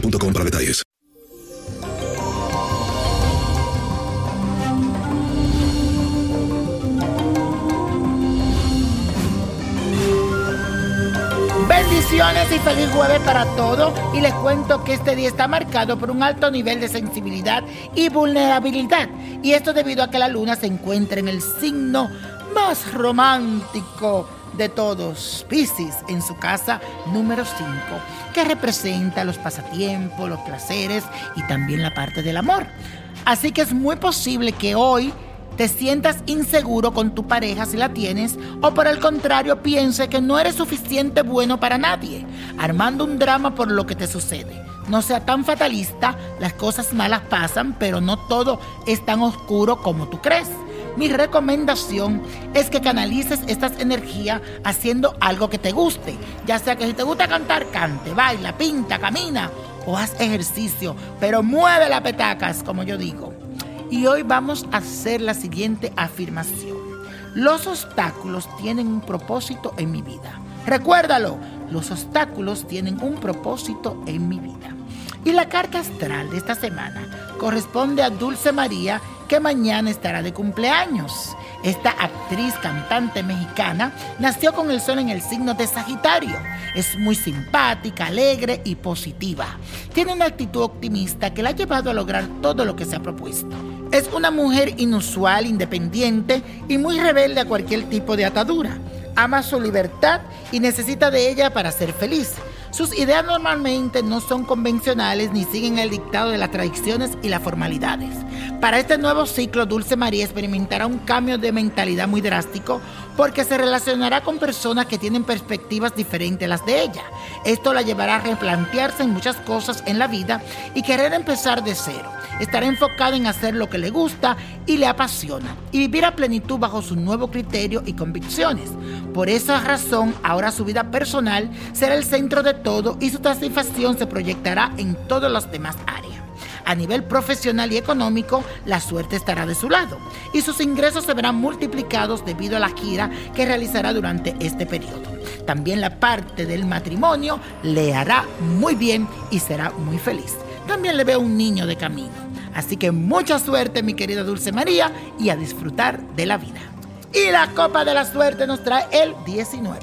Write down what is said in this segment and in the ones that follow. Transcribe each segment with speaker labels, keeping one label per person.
Speaker 1: boostmobile.com para detalles.
Speaker 2: Bendiciones y feliz jueves para todos. Y les cuento que este día está marcado por un alto nivel de sensibilidad y vulnerabilidad. Y esto debido a que la luna se encuentra en el signo más romántico de todos, Pisces, en su casa número 5, que representa los pasatiempos, los placeres y también la parte del amor. Así que es muy posible que hoy te sientas inseguro con tu pareja si la tienes o por el contrario piense que no eres suficiente bueno para nadie, armando un drama por lo que te sucede. No sea tan fatalista, las cosas malas pasan, pero no todo es tan oscuro como tú crees. Mi recomendación es que canalices estas energías haciendo algo que te guste. Ya sea que si te gusta cantar, cante, baila, pinta, camina o haz ejercicio, pero mueve las petacas, como yo digo. Y hoy vamos a hacer la siguiente afirmación. Los obstáculos tienen un propósito en mi vida. Recuérdalo, los obstáculos tienen un propósito en mi vida. Y la carta astral de esta semana corresponde a Dulce María, que mañana estará de cumpleaños. Esta actriz cantante mexicana nació con el sol en el signo de Sagitario. Es muy simpática, alegre y positiva. Tiene una actitud optimista que la ha llevado a lograr todo lo que se ha propuesto. Es una mujer inusual, independiente y muy rebelde a cualquier tipo de atadura. Ama su libertad y necesita de ella para ser feliz. Sus ideas normalmente no son convencionales ni siguen el dictado de las tradiciones y las formalidades. Para este nuevo ciclo, Dulce María experimentará un cambio de mentalidad muy drástico porque se relacionará con personas que tienen perspectivas diferentes a las de ella. Esto la llevará a replantearse en muchas cosas en la vida y querer empezar de cero. Estará enfocada en hacer lo que le gusta y le apasiona y vivir a plenitud bajo su nuevo criterio y convicciones. Por esa razón, ahora su vida personal será el centro de todo y su satisfacción se proyectará en todas las demás áreas. A nivel profesional y económico, la suerte estará de su lado y sus ingresos se verán multiplicados debido a la gira que realizará durante este periodo. También la parte del matrimonio le hará muy bien y será muy feliz. También le veo un niño de camino. Así que mucha suerte, mi querida Dulce María, y a disfrutar de la vida. Y la copa de la suerte nos trae el 19,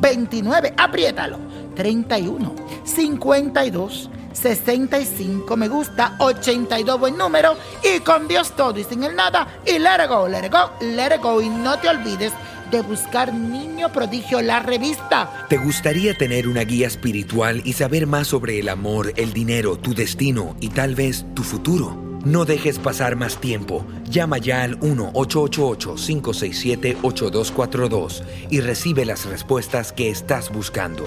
Speaker 2: 29, apriétalo, 31, 52, 65 me gusta, 82 buen número y con Dios todo y sin el nada y let it go, let go, let it go y no te olvides de buscar Niño Prodigio la revista.
Speaker 3: ¿Te gustaría tener una guía espiritual y saber más sobre el amor, el dinero, tu destino y tal vez tu futuro? No dejes pasar más tiempo. Llama ya al 1-888-567-8242 y recibe las respuestas que estás buscando.